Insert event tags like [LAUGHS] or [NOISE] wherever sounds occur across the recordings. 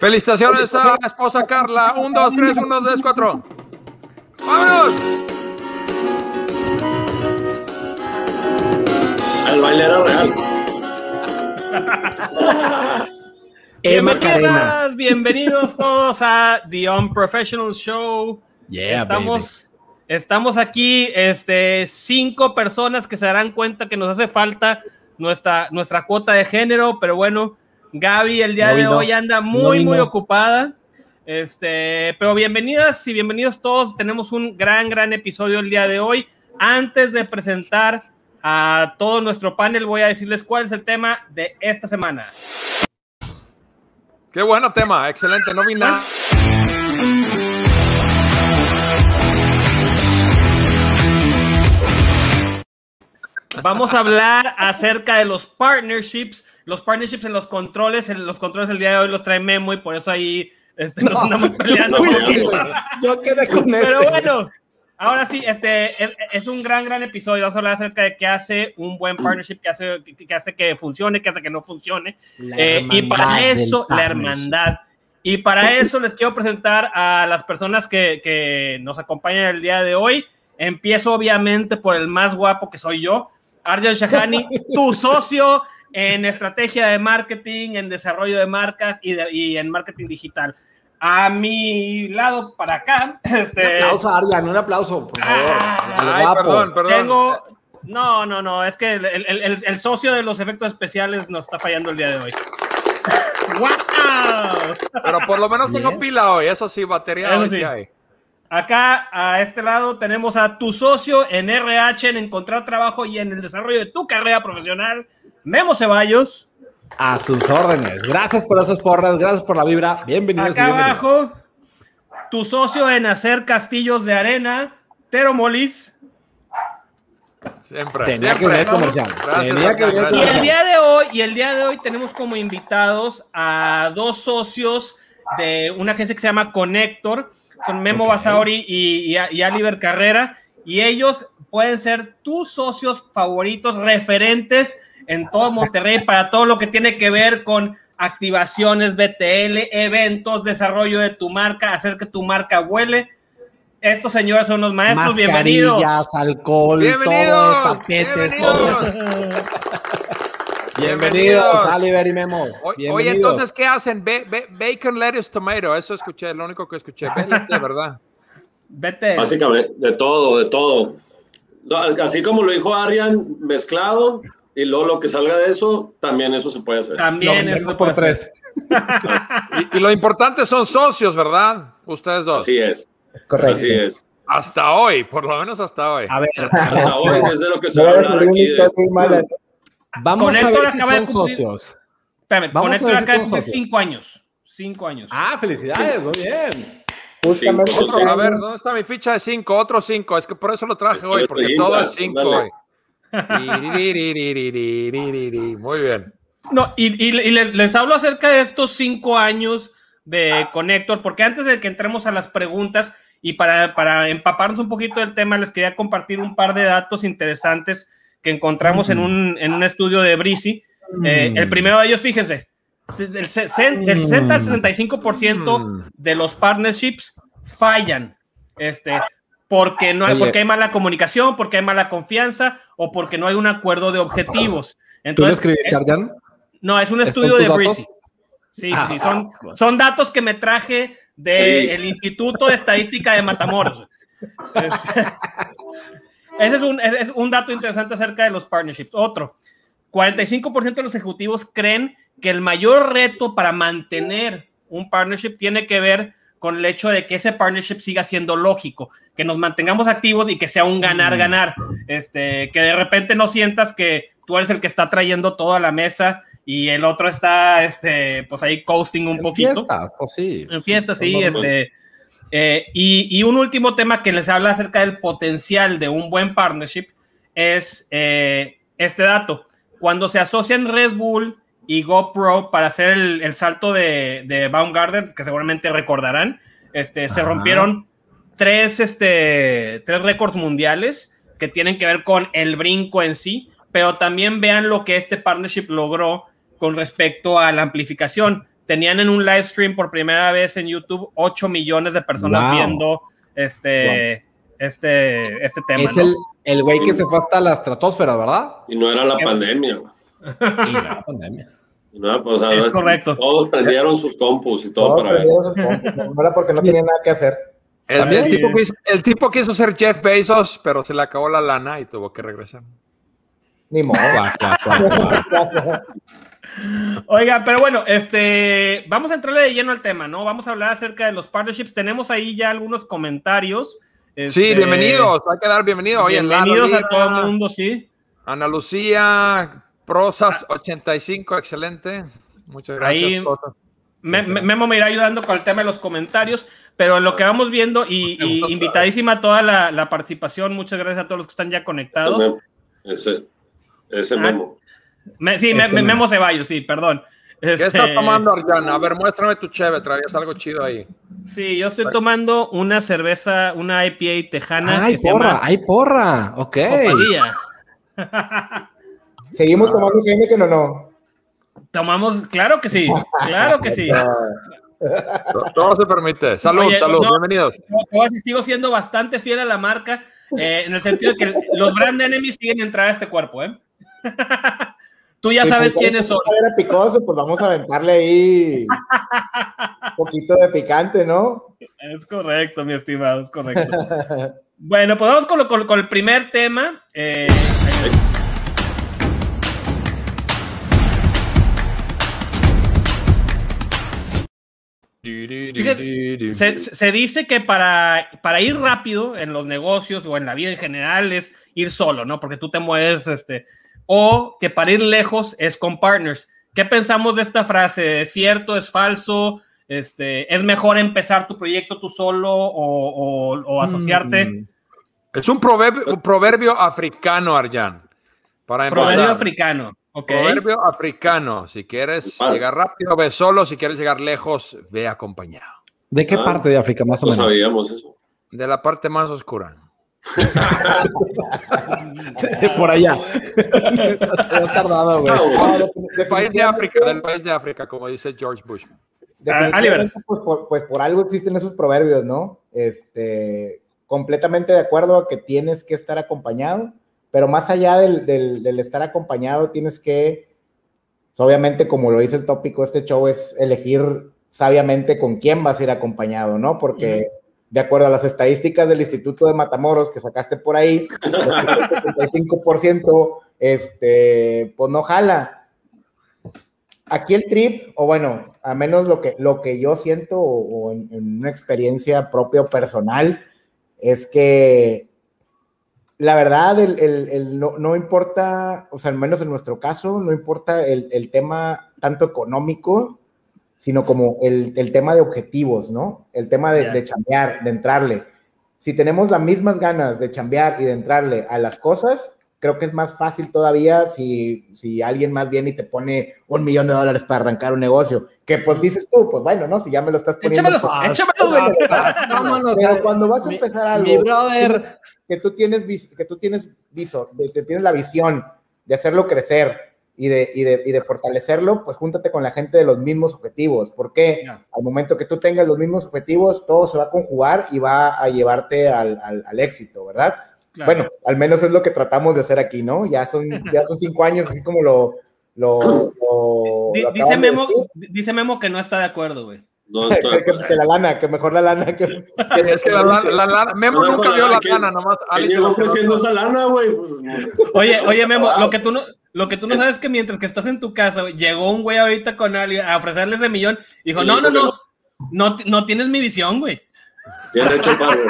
Felicitaciones a la esposa Carla. Un, dos, tres, uno, dos, cuatro. ¡Vámonos! El baile era real. [LAUGHS] Bienvenidas, bienvenidos todos a The Unprofessional Show. Yeah, estamos, estamos aquí, este, cinco personas que se darán cuenta que nos hace falta nuestra, nuestra cuota de género, pero bueno, Gaby el día de hoy anda muy, muy ocupada. Este, pero bienvenidas y bienvenidos todos. Tenemos un gran, gran episodio el día de hoy. Antes de presentar a todo nuestro panel, voy a decirles cuál es el tema de esta semana. Qué bueno tema, excelente, no vi nada. Vamos a hablar acerca de los partnerships los partnerships en los controles, en los controles el día de hoy los trae Memo y por eso ahí este, nos andamos peleando. Yo, quedé con Pero bueno, ahora sí, este es, un gran, gran episodio. Vamos a hablar acerca de qué hace un buen partnership, qué hace que, hace que funcione, qué hace que no funcione. Eh, y para eso, la hermandad. Y para eso les quiero presentar a las personas que, que nos acompañan el día de hoy. Empiezo obviamente por el más guapo que soy yo, Arjan Shahani, tu socio en estrategia de marketing, en desarrollo de marcas y, en marketing digital. A mi lado para acá. [LAUGHS] Este, un aplauso, Arian, un aplauso, por favor. Ah, ay, perdón, perdón. Tengo, no, no, no, es que el, socio de los efectos especiales nos está fallando el día de hoy. [LAUGHS] ¡Wow! Pero por lo menos tengo pila hoy, eso sí, batería hoy sí hay. Acá a este lado tenemos a tu socio en RH, en encontrar trabajo y en el desarrollo de tu carrera profesional, Memo Ceballos. A sus órdenes. Gracias por esas porras, gracias por la vibra. Bienvenidos. Acá abajo, tu socio en hacer castillos de arena, Tero Molis. Siempre. Tenía que ver comercial. Tenía que ver y el día de hoy, y el día de hoy tenemos como invitados a dos socios de una agencia que se llama Connector. Son Memo Basauri y, y, y Oliver Carrera. Y ellos pueden ser tus socios favoritos, referentes en todo Monterrey para todo lo que tiene que ver con activaciones, BTL, eventos, desarrollo de tu marca, hacer que tu marca huele. Estos señores son los maestros, bienvenidos. alcohol, bienvenidos, todo, bienvenidos. bienvenidos, Oliver y Memo. Oye, entonces, ¿qué hacen? bacon, lettuce, tomato. Eso escuché, lo único que escuché. de [LAUGHS] verdad. Vete. Básicamente, de todo, de todo. Así como lo dijo Arian, mezclado, y luego lo que salga de eso, también eso se puede hacer. También es por tres. [LAUGHS] y, lo importante son socios, ¿verdad? Ustedes dos. Así es. Es correcto. Así es. Hasta hoy, por lo menos hasta hoy. A ver, hasta hoy [LAUGHS] es de lo que se va a hablar aquí. De... Vamos a ver si son socios. Espérame, Vamos Conector acaba de cumplir cinco años. Cinco años. Ah, felicidades, muy bien. Justamente. a ver, ¿dónde está mi ficha de cinco? Otro cinco. Es que por eso lo traje hoy, porque todo es cinco hoy. Muy bien. No, y, les, hablo acerca de estos cinco años de Connector, porque antes de que entremos a las preguntas y para, para empaparnos un poquito del tema, les quería compartir un par de datos interesantes que encontramos en, un, en un estudio de Brisi. Eh, el primero de ellos, fíjense, del, 60 al 65% de los partnerships fallan. Este, porque no hay, porque hay mala comunicación, porque hay mala confianza o porque no hay un acuerdo de objetivos. Entonces, ¿Tú lo escribiste, eh, No, es un estudio de Breezy. Sí, sí, son, ah, son datos que me traje del Instituto de Estadística de Matamoros. Este, [LAUGHS] ese es un, es un dato interesante acerca de los partnerships. Otro, 45% de los ejecutivos creen que el mayor reto para mantener un partnership tiene que ver con el hecho de que ese partnership siga siendo lógico, que nos mantengamos activos y que sea un ganar-ganar, este, que de repente no sientas que tú eres el que está trayendo todo a la mesa y el otro está, este, pues ahí coasting un poquito. Fiestas, pues sí. En fiestas, sí, este. Eh, y, y, un último tema que les habla acerca del potencial de un buen partnership es eh, este dato. Cuando se asocian Red Bull y GoPro para hacer el, salto de, de Baumgarten, que seguramente recordarán, este, se rompieron tres, este, tres récords mundiales que tienen que ver con el brinco en sí, pero también vean lo que este partnership logró con respecto a la amplificación. Tenían en un live stream por primera vez en YouTube 8 millones de personas viendo este, este, este tema. Es el güey que se fue hasta la estratosfera, ¿verdad? Y no era la pandemia. y no era la pandemia. No, pues, es correcto. Todos prendieron sus compus y todo para ver. Sus compus, no era porque no tenían nada que hacer. El, el, tipo quiso, el, tipo quiso, ser Jeff Bezos, pero se le acabó la lana y tuvo que regresar. Ni modo. [LAUGHS] Oiga, pero bueno, este, vamos a entrarle de lleno al tema, ¿no? Vamos a hablar acerca de los partnerships. Tenemos ahí ya algunos comentarios. sí, este, bienvenidos, hay que dar bienvenido. bienvenidos a todo el mundo, sí. Ana Lucía, Prosas 85, excelente. Muchas gracias. Ahí, Memo me irá ayudando con el tema de los comentarios, pero en lo que vamos viendo y, invitadísima toda la, participación, muchas gracias a todos los que están ya conectados. Ese, ese ah, Memo sí, este Memo Ceballos, sí, perdón. ¿Qué está este, tomando, Arjana? A ver, muéstrame tu cheve, traías algo chido ahí. Sí, yo estoy tomando una cerveza, una IPA tejana. ¡Ay, porra! ¡Ay, porra! Ok. [LAUGHS] ¿Seguimos tomando Heineken o no? Tomamos, claro que sí, claro que sí. [LAUGHS] Todo se permite. Salud, salud, bienvenidos. Yo sigo siendo bastante fiel a la marca, eh, en el sentido de que los brand enemies siguen entrar a este cuerpo, ¿eh? [LAUGHS] Tú ya sabes pues, quiénes son. A picoso, pues vamos a aventarle ahí un [LAUGHS] poquito de picante, ¿no? Es correcto, mi estimado, es correcto. bueno, pues vamos con, con, el primer tema. Eh, se, se, dice que para, para ir rápido en los negocios o en la vida en general es ir solo, ¿no? Porque tú te mueves este, o que para ir lejos es con partners. ¿Qué pensamos de esta frase? ¿Es cierto? ¿Es falso? Este, ¿Es mejor empezar tu proyecto tú solo o, asociarte? Mm. Es un proverbio, proverbio africano, Arjan. Para empezar. Proverbio africano. Proverbio africano. Si quieres llegar rápido, ve solo. Si quieres llegar lejos, ve acompañado. ¿De qué ah, parte de África más o menos? sabíamos eso. De la parte más oscura. Por allá. [LAUGHS] tardado, Del país de África, del país de África, como dice George Bush. Ah, pues por, pues por algo existen esos proverbios, ¿no? Este, completamente de acuerdo a que tienes que estar acompañado, pero más allá del, del, estar acompañado, tienes que, pues, obviamente, como lo dice el tópico, este show es elegir sabiamente con quién vas a ir acompañado, ¿no? Porque de acuerdo a las estadísticas del Instituto de Matamoros que sacaste por ahí, el 75% este, pues no jala. Aquí el trip, o bueno, a menos lo que, lo que yo siento o, en, una experiencia propia o personal, es que la verdad, el, no, importa, o sea, al menos en nuestro caso, no importa el, el tema tanto económico, sino como el, el tema de objetivos, ¿no? El tema de, de, chambear, de entrarle. Si tenemos las mismas ganas de chambear y de entrarle a las cosas, creo que es más fácil todavía si, si alguien más viene y te pone un millón de dólares para arrancar un negocio. Que pues dices tú, pues bueno, ¿no? Si ya me lo estás poniendo. Échamelo, échamelo, [LAUGHS] Pero cuando vas a empezar algo, mi brother. que tú tienes, que tú tienes, viso, que tienes la visión de hacerlo crecer y de, y de, y de fortalecerlo, pues júntate con la gente de los mismos objetivos, porque al momento que tú tengas los mismos objetivos, todo se va a conjugar y va a llevarte al, al, éxito, ¿verdad? Bueno, al menos es lo que tratamos de hacer aquí, ¿no? Ya son, ya son cinco años, así como lo... lo, dice, Memo, dice Memo que no está de acuerdo, güey. No, [LAUGHS] que, la lana, que mejor la lana. Que, es que la, lana, Memo nunca vio la lana, nomás. llegó ofreciendo esa lana, güey. Pues, oye, oye, Memo, lo que tú no, lo que tú no sabes es que mientras que estás en tu casa, llegó un güey ahorita con alguien a ofrecerles de millón y dijo, no, no, no, no, no tienes mi visión, güey. Bien hecho, [LAUGHS] padre.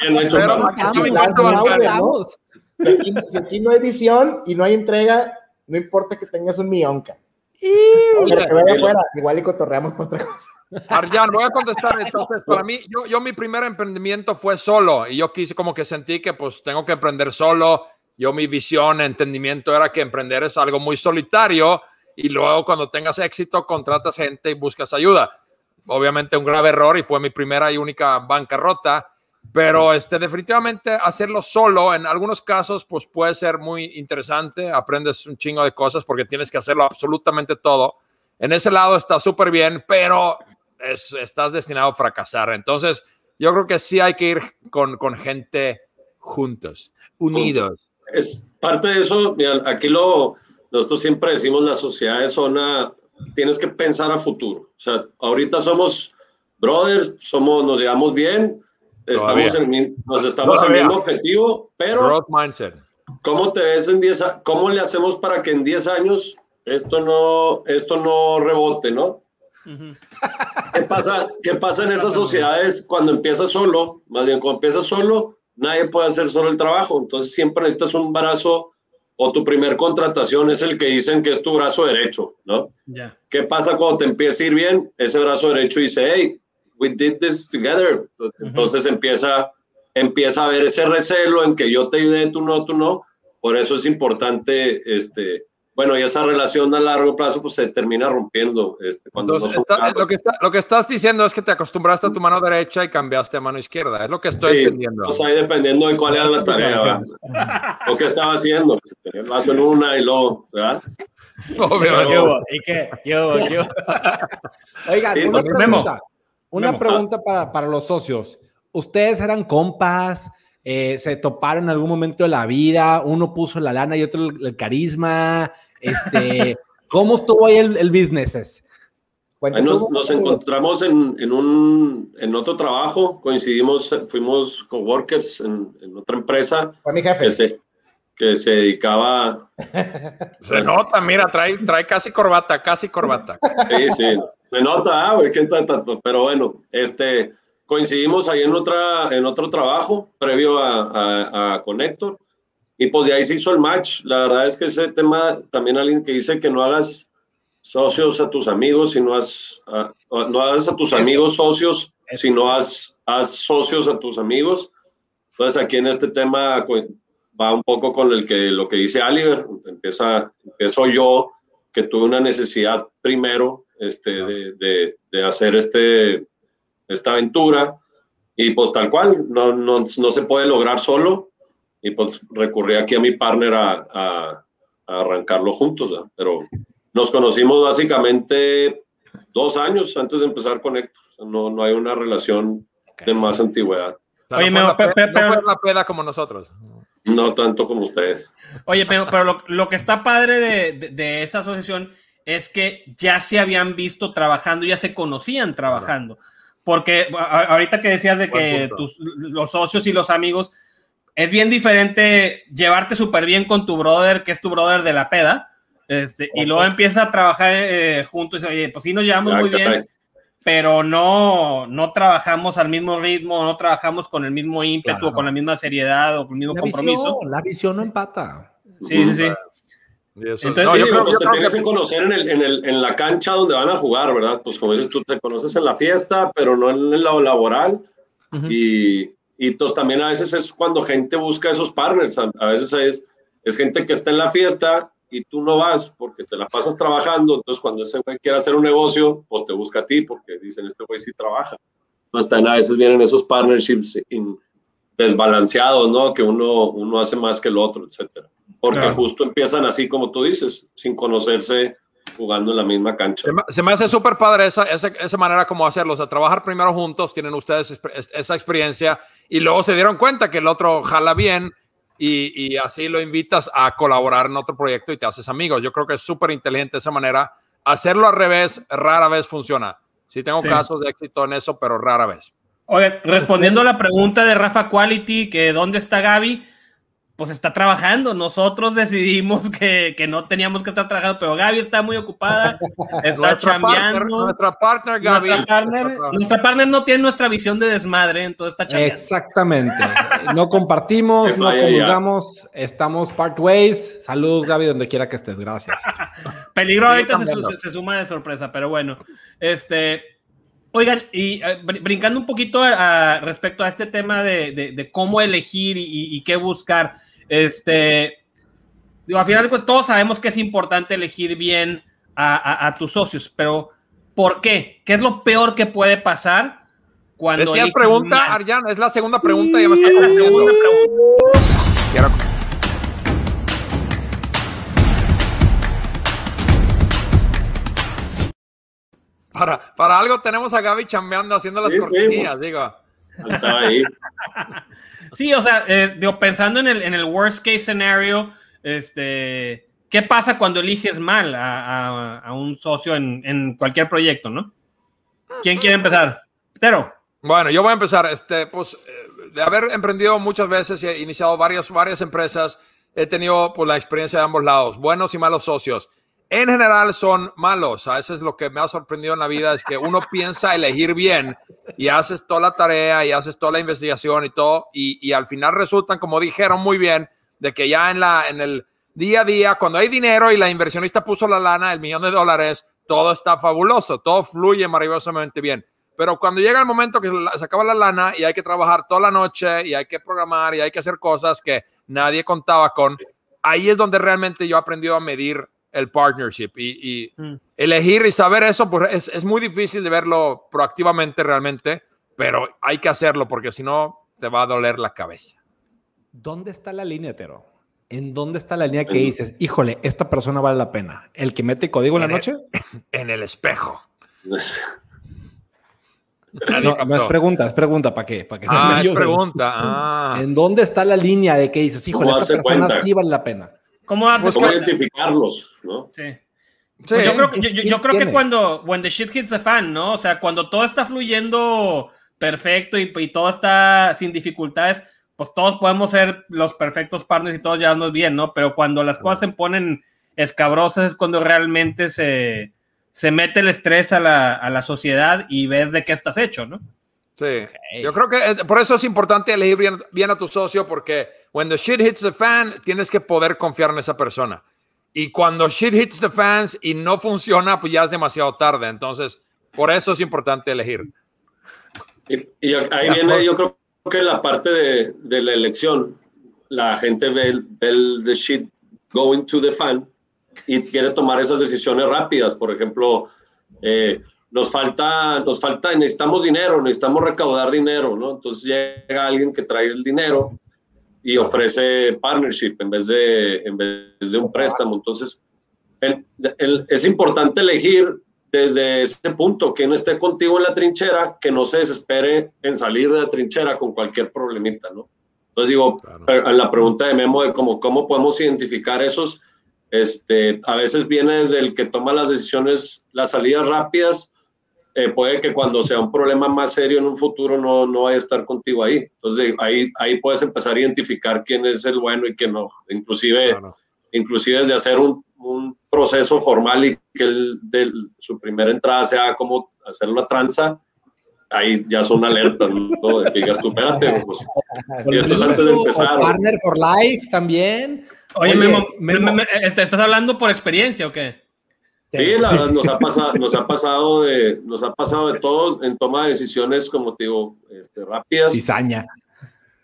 Bien hecho, Si aquí, si aquí no hay visión y no hay entrega, no importa que tengas un millón, Pero que vaya afuera, igual y cotorreamos para otra cosa. Arjan, voy a contestar. [LAUGHS] Entonces, para mí, yo, yo mi primer emprendimiento fue solo y yo quise como que sentí que pues tengo que emprender solo. Yo mi visión, entendimiento era que emprender es algo muy solitario y luego cuando tengas éxito contratas gente y buscas ayuda. Obviamente un grave error y fue mi primera y única bancarrota, pero este definitivamente hacerlo solo en algunos casos pues puede ser muy interesante, aprendes un chingo de cosas porque tienes que hacerlo absolutamente todo. En ese lado está súper bien, pero estás destinado a fracasar. Entonces, yo creo que sí hay que ir con, con gente juntos, unidos. Es parte de eso, aquí lo, nosotros siempre decimos, la sociedad es zona, tienes que pensar a futuro. O sea, ahorita somos brothers, somos, nos llevamos bien, estamos en, nos estamos en el mismo objetivo, pero... Growth mindset. ¿Cómo te ves en 10 ¿Cómo le hacemos para que en 10 años esto no, esto no rebote, no? ¿Qué, pasa, ¿Qué pasa en esas sociedades cuando empiezas solo? Más bien, cuando empiezas solo, nadie puede hacer solo el trabajo. Entonces, siempre necesitas un brazo o tu primer contratación es el que dicen que es tu brazo derecho, ¿no? ¿Qué pasa cuando te empieza a ir bien? Ese brazo derecho dice, hey, we did this together. Entonces empieza, empieza a ver ese recelo en que yo te ayudé, tú no, tú no. Por eso es importante este, bueno, y esa relación a largo plazo pues se termina rompiendo. Este, cuando Entonces, lo, que lo, que estás diciendo es que te acostumbraste a tu mano derecha y cambiaste a mano izquierda, es lo que estoy sí, entendiendo. Pues ahí dependiendo de cuál era la tarea, lo que estaba haciendo, el vaso en una y luego, ¿verdad? ¿Y qué? Yo, yo. Oigan, una pregunta, una pregunta para, para los socios. ¿Ustedes eran compas? Eh, se toparon en algún momento de la vida, uno puso la lana y otro el, carisma. Este, [LAUGHS] ¿Cómo estuvo ahí el, el business? nos, encontramos en, en, un, en otro trabajo, coincidimos, fuimos coworkers en, en otra empresa. Fue mi jefe. Que se, que se dedicaba. [LAUGHS] Se nota, mira, trae, trae casi corbata, casi corbata. Sí, sí, se nota, ah, ¿qué tanto? Pero bueno, este, coincidimos ahí en, otra, en otro trabajo previo a, a, Connector y pues de ahí se hizo el match. La verdad es que ese tema, también alguien que dice que no hagas socios a tus amigos, sino haz, no hagas a tus amigos socios, sino haz, haz socios a tus amigos. Entonces aquí en este tema va un poco con el que, lo que dice Oliver, empieza, empiezo yo que tuve una necesidad primero este, de, de, de hacer este esta aventura y pues tal cual, no, no, no se puede lograr solo y pues recurrí aquí a mi partner a, a, arrancarlo juntos, pero nos conocimos básicamente dos años antes de empezar con Héctor, no, no hay una relación de más antigüedad. Oye, no, fue la, pero, la peda como nosotros. No tanto como ustedes. Oye, pero, pero lo, lo, que está padre de, de, de, esa asociación es que ya se habían visto trabajando, ya se conocían trabajando. Porque ahorita que decías de que tus, los socios y los amigos, es bien diferente llevarte súper bien con tu brother, que es tu brother de la peda, este, y luego empieza a trabajar eh, juntos y oye, pues sí nos llevamos muy bien, pero no, no trabajamos al mismo ritmo, no trabajamos con el mismo ímpetu, o con la misma seriedad o con el mismo compromiso. la visión no empata. Sí, sí, sí. Entonces, no, yo creo, pues te tienes que conocer en, el, en, el, en, la cancha donde van a jugar, ¿verdad? Pues como dices, tú te conoces en la fiesta, pero no en el lado laboral. Y, y entonces pues, también a veces es cuando gente busca esos partners. A, veces es, es gente que está en la fiesta y tú no vas porque te la pasas trabajando. Entonces cuando ese güey quiere hacer un negocio, pues te busca a ti porque dicen, este güey sí trabaja. Entonces también a veces vienen esos partnerships desbalanceados, ¿no? Que uno, uno hace más que el otro, etcétera. Porque justo empiezan así como tú dices, sin conocerse jugando en la misma cancha. Se me, hace súper padre esa, esa, esa, manera como hacerlo, o sea, trabajar primero juntos, tienen ustedes esa experiencia y luego se dieron cuenta que el otro jala bien y, y así lo invitas a colaborar en otro proyecto y te haces amigos. Yo creo que es súper inteligente esa manera. Hacerlo al revés rara vez funciona. Sí tengo casos de éxito en eso, pero rara vez. Oye, respondiendo a la pregunta de Rafa Quality, que dónde está Gaby, pues está trabajando. Nosotros [LAUGHS] decidimos que, que, no teníamos que estar trabajando, pero Gaby está muy ocupada, [LAUGHS] está chambeando. nuestra partner, Gaby. Nuestra partner, no tiene nuestra visión de desmadre, entonces está chambeando. Exactamente. No compartimos, no comulgamos, estamos part ways. Saludos, Gaby, donde quiera que estés. Gracias. [LAUGHS] Peligro ahorita se, se, suma de sorpresa, pero bueno. Este. Oigan, y eh, brincando un poquito a, respecto a este tema de, de, cómo elegir y, y, qué buscar. Este, digo, al final de cuentas, todos sabemos que es importante elegir bien a, tus socios, pero ¿por qué? ¿Qué es lo peor que puede pasar cuando... Es pregunta, es la segunda pregunta, ya me está la segunda pregunta. Para, para algo tenemos a Gaby chambeando haciendo las cortinillas, digo. ahí. [LAUGHS] Sí, o sea, eh, pensando en el, en el worst case scenario, este, ¿qué pasa cuando eliges mal a, a, un socio en, en, cualquier proyecto, no? ¿Quién quiere empezar? Pero. Bueno, yo voy a empezar. Este, pues, eh, de haber emprendido muchas veces y he iniciado varias, varias empresas, he tenido pues, la experiencia de ambos lados, buenos y malos socios. En general son malos. A veces lo que me ha sorprendido en la vida es que uno piensa elegir bien y haces toda la tarea y haces toda la investigación y todo, y, al final resultan, como dijeron muy bien, de que ya en, la, en el día a día, cuando hay dinero y la inversionista puso la lana, el millón de dólares, todo está fabuloso, todo fluye maravillosamente bien. Pero cuando llega el momento que se acaba la lana y hay que trabajar toda la noche y hay que programar y hay que hacer cosas que nadie contaba con, ahí es donde realmente yo he aprendido a medir el partnership y, mm. elegir y saber eso, pues es, es, muy difícil de verlo proactivamente realmente, pero hay que hacerlo porque si no te va a doler la cabeza. ¿Dónde está la línea, Tero? ¿En dónde está la línea que dices, híjole, esta persona vale la pena? ¿El que mete código en, la noche? [LAUGHS] en el espejo. No, no, es pregunta, es pregunta, ¿para qué? ¿Para qué ah, es pregunta. Ah. ¿En dónde está la línea de que dices, híjole, esta persona sí vale la pena? ¿Cómo, pues, identificarlos? ¿no? Sí. Pues yo creo, yo, creo que cuando, when the shit hits the fan, ¿no? O sea, cuando todo está fluyendo perfecto y, y, todo está sin dificultades, pues todos podemos ser los perfectos partners y todos llevarnos bien, ¿no? Pero cuando las cosas se ponen escabrosas es cuando realmente se, se mete el estrés a la, a la sociedad y ves de qué estás hecho, ¿no? Sí, yo creo que eh, por eso es importante elegir bien, a tu socio porque when the shit hits the fan, tienes que poder confiar en esa persona. Y cuando shit hits the fans y no funciona, pues ya es demasiado tarde. Entonces, por eso es importante elegir. Y, ahí viene, yo creo que la parte de, de la elección, la gente ve, el the shit going to the fan y quiere tomar esas decisiones rápidas. Por ejemplo, eh, nos falta, nos falta, necesitamos dinero, necesitamos recaudar dinero, ¿no? Entonces llega alguien que trae el dinero y ofrece partnership en vez de, en vez de un préstamo. Entonces, es importante elegir desde ese punto, que no esté contigo en la trinchera, que no se desespere en salir de la trinchera con cualquier problemita, ¿no? Entonces digo, a la pregunta de Memo de cómo, cómo podemos identificar esos, este, a veces viene desde el que toma las decisiones, las salidas rápidas, eh, puede que cuando sea un problema más serio en un futuro no, no vaya a estar contigo ahí. Entonces ahí, ahí puedes empezar a identificar quién es el bueno y quién no. Inclusive, inclusive desde hacer un, un, proceso formal y que el, de, su primera entrada sea como hacer la tranza, ahí ya son alertas, ¿no? De que digas tú, espérate, pues, [LAUGHS] y esto es antes de empezar. Partner for life también. Oye, Oye ¿estás hablando por experiencia o qué? Sí, la verdad nos ha pasado, nos ha pasado de, nos ha pasado de todo en toma de decisiones, como te digo, este, rápidas. Cizaña.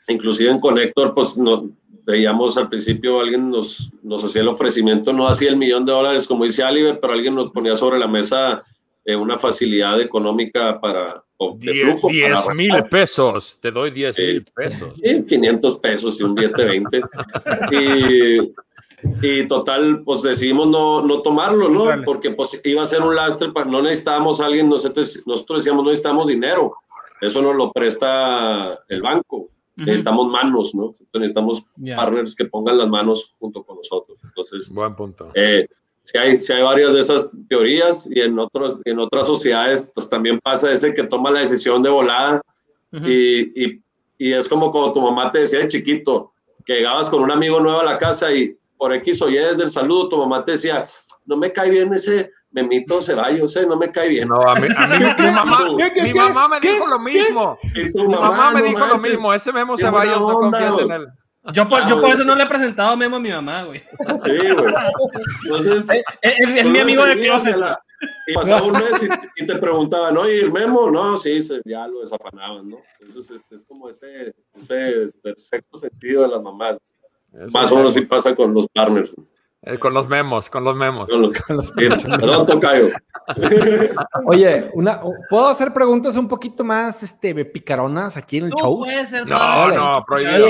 Inclusive en Connector, pues no, veíamos al principio alguien nos, nos hacía el ofrecimiento, no hacía el millón de dólares como dice Oliver, pero alguien nos ponía sobre la mesa eh, una facilidad económica para... 10 mil pesos, te doy 10 mil pesos. 500 pesos y un billete 20. [LAUGHS] y, y total, pues decidimos no, no tomarlo, ¿no? Porque pues iba a ser un lastre, para, no necesitábamos a alguien, nosotros, nosotros decíamos, no necesitamos dinero, eso nos lo presta el banco, necesitamos manos, ¿no? Necesitamos partners que pongan las manos junto con nosotros. Entonces, buen punto. Eh, si hay, si hay varias de esas teorías y en, otros, en otras sociedades pues también pasa ese que toma la decisión de volada y, y, y, es como cuando tu mamá te decía de chiquito que llegabas con un amigo nuevo a la casa y por X o Y desde el saludo tu mamá te decía, no me cae bien ese Memito Ceballos, ¿eh? no me cae bien. No, a mí, a mí mi, mamá, mi mamá me dijo lo mismo. Mi mamá, me dijo lo mismo, ese Memo Ceballos no confías en él. Yo por, yo por eso no le he presentado Memo a mi mamá, güey. Sí, güey. Entonces. Es, mi amigo de closet. Y pasaba un mes y, te preguntaban, oye, ¿el Memo? No, sí, ya lo desafanaban, ¿no? Entonces, este, es como ese, ese sexto sentido de las mamás. Más o menos si pasa con los partners. Eh, con los memos, con los memos. Con los, [LAUGHS] Oye, una, ¿puedo hacer preguntas un poquito más este, picaronas aquí en el show? no, no, prohibido.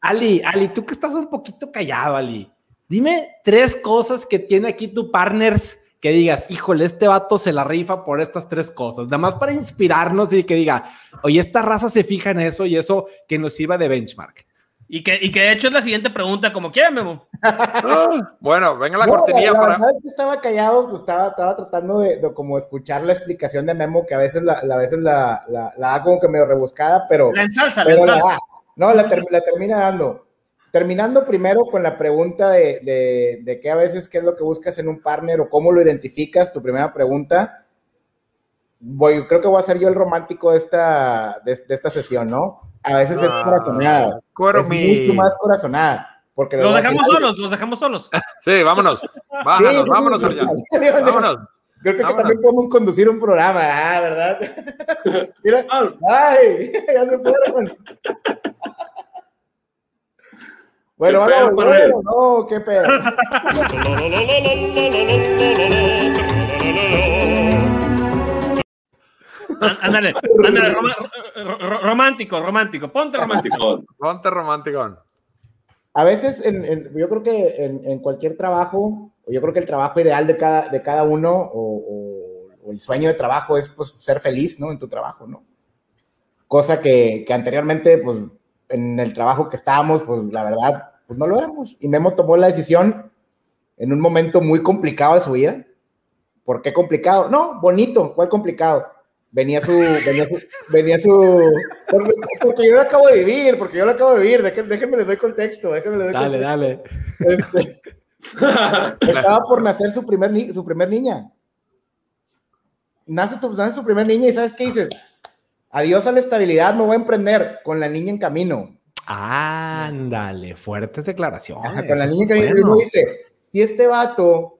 Ali, Ali, tú que estás un poquito callado, Ali. Dime tres cosas que tiene aquí tu partners que digas, híjole, este vato se la rifa por estas tres cosas, nada más para inspirarnos y que diga, oye, esta raza se fija en eso y eso que nos sirva de benchmark. Y que, y que de hecho es la siguiente pregunta, como quieran, Memo. bueno, venga la cortinilla la, para. verdad es que estaba callado, pues estaba, estaba tratando de, como escuchar la explicación de Memo, que a veces la, a veces la, la, da como que medio rebuscada, pero. La ensalza, la ensalza. no, la, la, termina dando. Terminando primero con la pregunta de, de, de qué a veces qué es lo que buscas en un partner o cómo lo identificas, tu primera pregunta. Voy, creo que voy a ser yo el romántico de esta, de esta sesión, ¿no? a veces es ah, corazonada. Es mucho más corazonada. Porque los dejamos solos, los dejamos solos. [LAUGHS] Sí, vámonos. Bájanos, vámonos allá. [LAUGHS] Vámonos. Creo que, también podemos conducir un programa, ah, ¿verdad? [LAUGHS] Mira, ay, ya se fueron. Bueno, vamos, bueno, no, qué pedo. [LAUGHS] Ándale, ándale, romántico, romántico, ponte romántico. Ponte romántico. A veces, en, yo creo que en, cualquier trabajo, yo creo que el trabajo ideal de cada, de cada uno o, el sueño de trabajo es pues, ser feliz, ¿no? En tu trabajo, ¿no? Cosa que, que, anteriormente, pues, en el trabajo que estábamos, pues, la verdad, pues no lo éramos. Y Memo tomó la decisión en un momento muy complicado de su vida. ¿Por qué complicado? No, bonito, ¿cuál complicado? Venía su, venía su, venía su, porque, yo lo acabo de vivir, porque yo lo acabo de vivir, déjenme, déjenme les doy contexto, déjenme les doy dale, Dale, este, estaba por nacer su primer, su primer niña. Nace, tu, nace su primer niña y ¿sabes qué dices? Adiós a la estabilidad, me voy a emprender con la niña en camino. Ándale, fuertes declaraciones. con la niña en camino. Uno dice, si este vato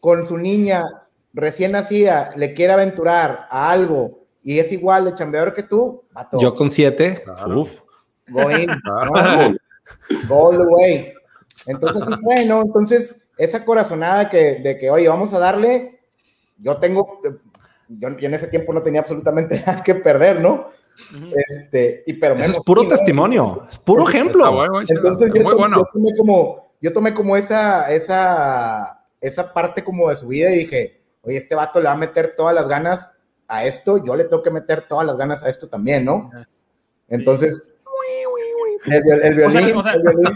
con su niña recién nacida le quiere aventurar a algo y es igual de chambeador que tú, Yo con siete, uf. Go in, Go all the way. Entonces sí fue, ¿no? Entonces, esa corazonada que, de que, oye, vamos a darle, yo tengo, yo, en ese tiempo no tenía absolutamente [LAUGHS] nada que perder, ¿no? Este, y pero es puro testimonio, es puro ejemplo. Entonces, yo, yo, tomé como, yo tomé como esa, esa, esa parte como de su vida y dije, oye, este vato le va a meter todas las ganas a esto, yo le tengo que meter todas las ganas a esto también, ¿no? Entonces, el, violín,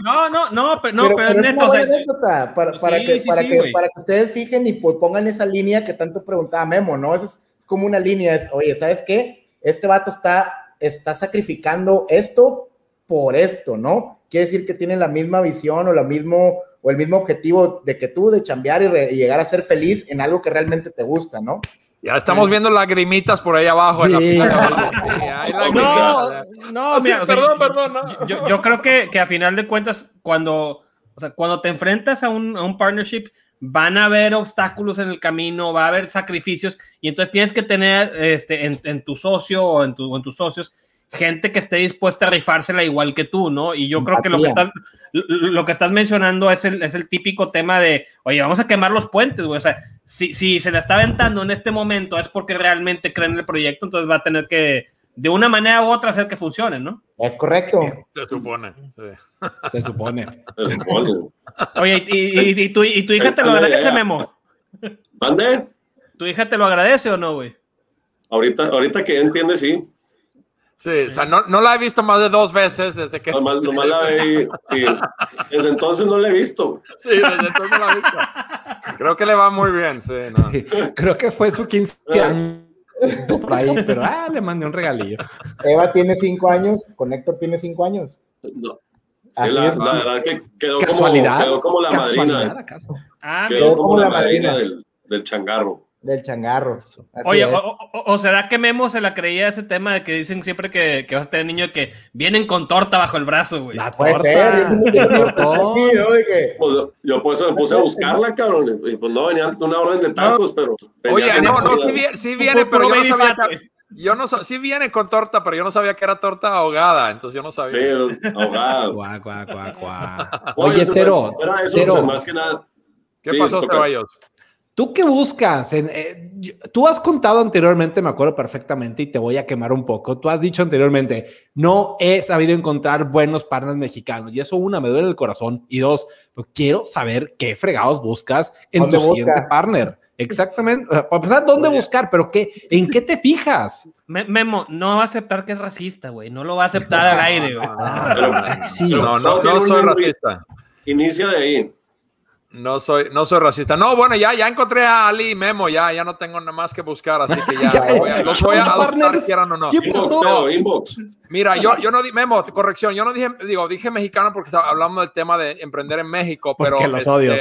No, no, no, pero, no, pero, es una anécdota para, para, que, para, que, para que ustedes fijen y pongan esa línea que tanto preguntaba Memo, ¿no? Es, es como una línea, es, oye, ¿sabes qué? Este vato está, está sacrificando esto por esto, ¿no? Quiere decir que tiene la misma visión o la mismo o el mismo objetivo de que tú, de chambear y, llegar a ser feliz en algo que realmente te gusta, ¿no? Ya estamos viendo lagrimitas por ahí abajo. En la no, no, mira, perdón, perdón. Yo, yo, creo que, que a final de cuentas, cuando, o sea, cuando te enfrentas a un, a un partnership, van a haber obstáculos en el camino, va a haber sacrificios, y entonces tienes que tener este, en, en tu socio o en, tu, en tus socios gente que esté dispuesta a rifársela igual que tú, ¿no? Y yo creo que lo que estás, lo que estás mencionando es el, es el típico tema de, oye, vamos a quemar los puentes, güey. O sea, si, si se la está aventando en este momento es porque realmente creen en el proyecto, entonces va a tener que, de una manera u otra, hacer que funcione, ¿no? Es correcto. Se supone. Se supone. Se supone. Oye, y, y, tu, y tu hija te lo agradece, Memo. ¿Mande? ¿Tu hija te lo agradece o no, güey? Ahorita, ahorita que entiende, sí. Sí, o sea, no, no, la he visto más de dos veces desde que. Nomás, nomás la [LAUGHS] vi. Sí. Desde entonces no la he visto. Sí, desde entonces no la he visto. Creo que le va muy bien. Sí, no. Creo que fue su 15 años por ahí, pero ah, le mandé un regalillo. Eva tiene 5 años, Conector tiene 5 años. No. Sí, la, es, la, verdad que quedó como, quedó como la madrina. ¿acaso? Ah, quedó como, como la, la madrina, madrina del, del changarro. Del changarro. Así Oye, o, o, o, será que Memo se la creía ese tema de que dicen siempre que, que vas a tener niño que vienen con torta bajo el brazo, güey? La Puede ser. [LAUGHS] sí, ¿no? De que... pues, yo pues me puse a buscarla, cabrón. Y pues no, venía una orden de tacos, no. pero. Oye, no, no, sí viene, sí viene pero yo no sabía. Que, yo no sí viene con torta, pero yo no sabía que era torta ahogada, entonces yo no sabía. Sí, ahogada. [LAUGHS] Guau, guau, guau. Oye, Tero. Era eso, Tero. más que nada. ¿Qué sí, pasó, caballos? ¿Tú qué buscas? En, eh, tú has contado anteriormente, me acuerdo perfectamente, y te voy a quemar un poco. Tú has dicho anteriormente, no he sabido encontrar buenos partners mexicanos. Y eso, una, me duele el corazón. Y dos, pues quiero saber qué fregados buscas en tu busca? siguiente partner. [LAUGHS] Exactamente. Para empezar, ¿dónde Oye. buscar? ¿Pero qué? ¿En qué te fijas? Memo, no va a aceptar que es racista, güey. No lo va a aceptar al aire, güey. [LAUGHS] sí. No, no, no, no soy racista. Inicia de ahí. No soy, no soy racista. No, bueno, ya, ya encontré a Ali y Memo, ya, ya no tengo nada más que buscar, así que ya, [LAUGHS] ya voy a, los voy a adoptar, quieran o no. ¿Qué pasó? Inbox. Mira, yo, yo no di, Memo, corrección, yo no dije, digo, dije mexicano porque hablamos del tema de emprender en México, pero porque los este, odio.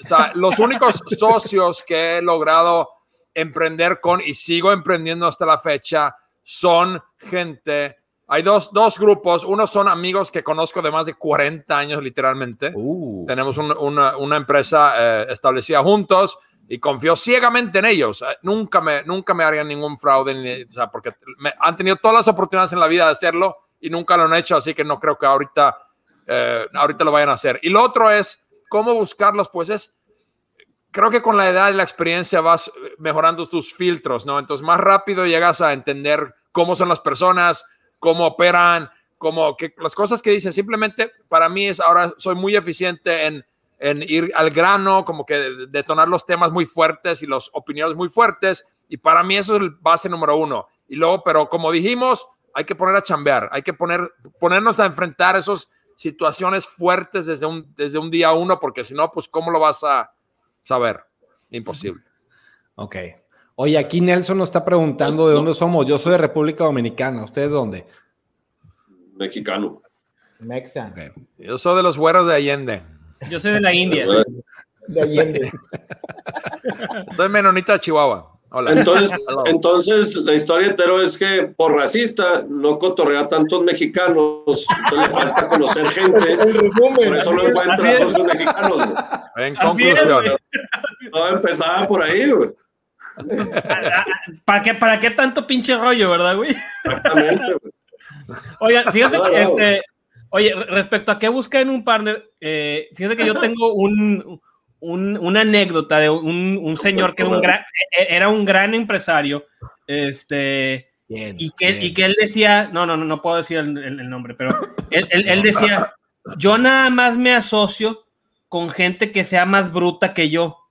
O sea, los únicos socios que he logrado emprender con y sigo emprendiendo hasta la fecha son gente hay dos, dos, grupos. Uno son amigos que conozco de más de 40 años, literalmente. Uh. Tenemos un, una, una, empresa eh, establecida juntos y confío ciegamente en ellos. Eh, nunca, me, nunca me harían ningún fraude, ni, o sea, porque me, han tenido todas las oportunidades en la vida de hacerlo y nunca lo han hecho, así que no creo que ahorita, eh, ahorita lo vayan a hacer. Y lo otro es cómo buscarlos, pues es, creo que con la edad y la experiencia vas mejorando tus filtros, ¿no? Entonces más rápido llegas a entender cómo son las personas, cómo operan, como que las cosas que dicen, simplemente para mí es ahora soy muy eficiente en, en ir al grano, como que detonar los temas muy fuertes y las opiniones muy fuertes, y para mí eso es el base número uno. Y luego, pero como dijimos, hay que poner a chambear, hay que poner, ponernos a enfrentar esas situaciones fuertes desde un, desde un día uno, porque si no, pues, ¿cómo lo vas a saber? Imposible. Ok. Oye, aquí Nelson nos está preguntando pues, de dónde no. somos. Yo soy de República Dominicana. ¿Ustedes dónde? Mexicano. Mexa. Okay. Yo soy de los güeros de Allende. Yo soy de la India. De Allende. [LAUGHS] soy menonita de Chihuahua. Hola. Entonces, entonces, la historia entero es que por racista no cotorrea tantos mexicanos, entonces le falta conocer gente. [LAUGHS] El resumen. Por eso no encuentra socios mexicanos. En conclusión. Todo empezaba por ahí, güey. ¿Para qué, ¿Para qué tanto pinche rollo, verdad, güey? Exactamente. Oigan, fíjate este, oye, respecto a qué busca en un partner, eh, fíjate que yo tengo un, un, una anécdota de un, un señor que era un, gran, era un gran empresario, este, bien, y, que, bien. y que él decía, no, no, no, no puedo decir el, el, el nombre, pero él, él, él decía, yo nada más me asocio con gente que sea más bruta que yo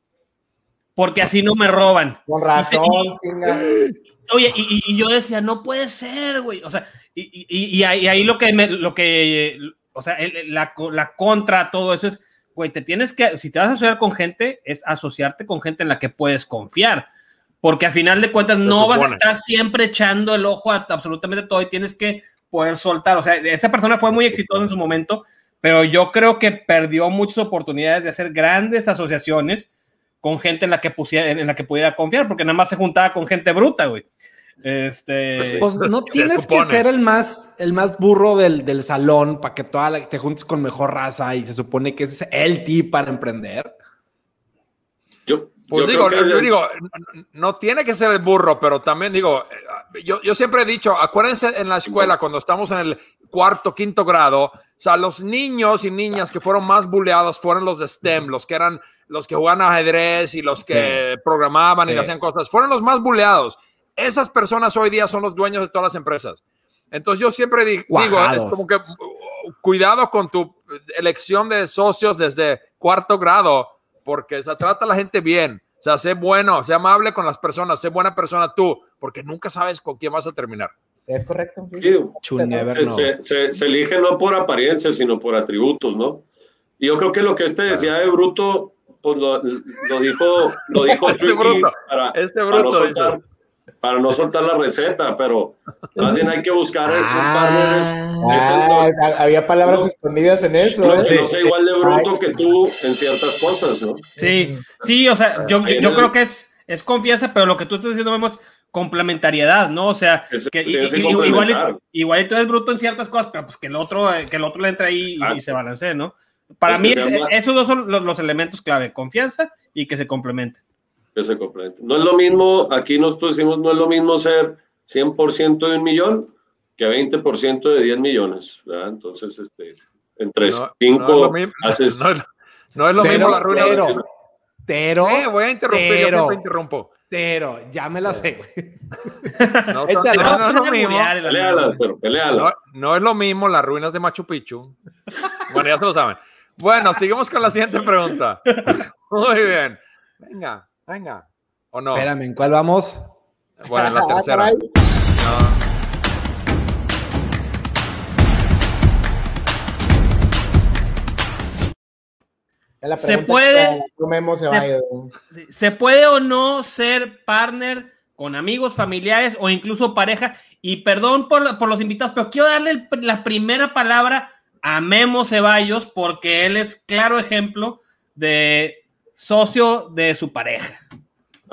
porque así no me roban. Con razón, y, y, Oye, y, y, yo decía, no puede ser, güey. O sea, y, ahí, ahí, lo que, me, lo que, o sea, la, la contra todo eso es, güey, te tienes que, si te vas a asociar con gente, es asociarte con gente en la que puedes confiar. Porque a final de cuentas no vas a estar siempre echando el ojo a absolutamente todo y tienes que poder soltar. O sea, esa persona fue muy exitosa en su momento, pero yo creo que perdió muchas oportunidades de hacer grandes asociaciones con gente en la que pusiera, en la que pudiera confiar, porque nada más se juntaba con gente bruta, güey. Este... Pues no tienes que ser el más, el más burro del, del salón para que toda la, te juntes con mejor raza y se supone que ese es el tip para emprender. Yo, pues yo digo, que... yo digo, no tiene que ser el burro, pero también digo, yo, yo siempre he dicho, acuérdense en la escuela cuando estamos en el cuarto, quinto grado, o sea, los niños y niñas que fueron más buleados fueron los de STEM, los que eran los que jugaban ajedrez y los que programaban y hacían cosas, fueron los más buleados. Esas personas hoy día son los dueños de todas las empresas. Entonces yo siempre digo, es como que cuidado con tu elección de socios desde cuarto grado, porque se trata a la gente bien. O sea, sé bueno, sé amable con las personas, sé buena persona tú, porque nunca sabes con quién vas a terminar. Es correcto. se, elige no por apariencia, sino por atributos, ¿no? Y yo creo que lo que este decía de Bruto, pues lo, dijo, lo dijo este bruto, para, este bruto, para no soltar la receta, pero más bien hay que buscar ah, había palabras escondidas en eso. No, ¿eh? no igual de bruto que tú en ciertas cosas, ¿no? Sí, sí, o sea, yo, yo creo que es, es confianza, pero lo que tú estás diciendo, vemos complementariedad, ¿no? O sea, que igual, igual tú eres bruto en ciertas cosas, pero pues que el otro, que el otro le entre ahí y, se balancee, ¿no? Para mí, esos dos son los, los elementos clave, confianza y que se complementen que se No es lo mismo, aquí nosotros decimos, no es lo mismo ser 100% de un millón que 20% de 10 millones, ¿verdad? Entonces, este, entre 5 haces... No, es lo mismo la ruina. Pero, pero eh, voy a interrumpir, pero, yo interrumpo. Pero, ya me la sé, güey. [LAUGHS] No, no, no, es lo mismo. Peleala, pero peleala. No, es lo mismo las ruinas de Machu Picchu. Bueno, ya se lo saben. Bueno, seguimos con la siguiente pregunta. Muy bien. Venga. Venga. ¿O no? Espérame, ¿en cuál vamos? Bueno, en la tercera. Se puede se, puede o no ser partner con amigos, familiares o incluso pareja. Y perdón por, por los invitados, pero quiero darle la primera palabra a Memo Ceballos porque él es claro ejemplo de socio de su pareja.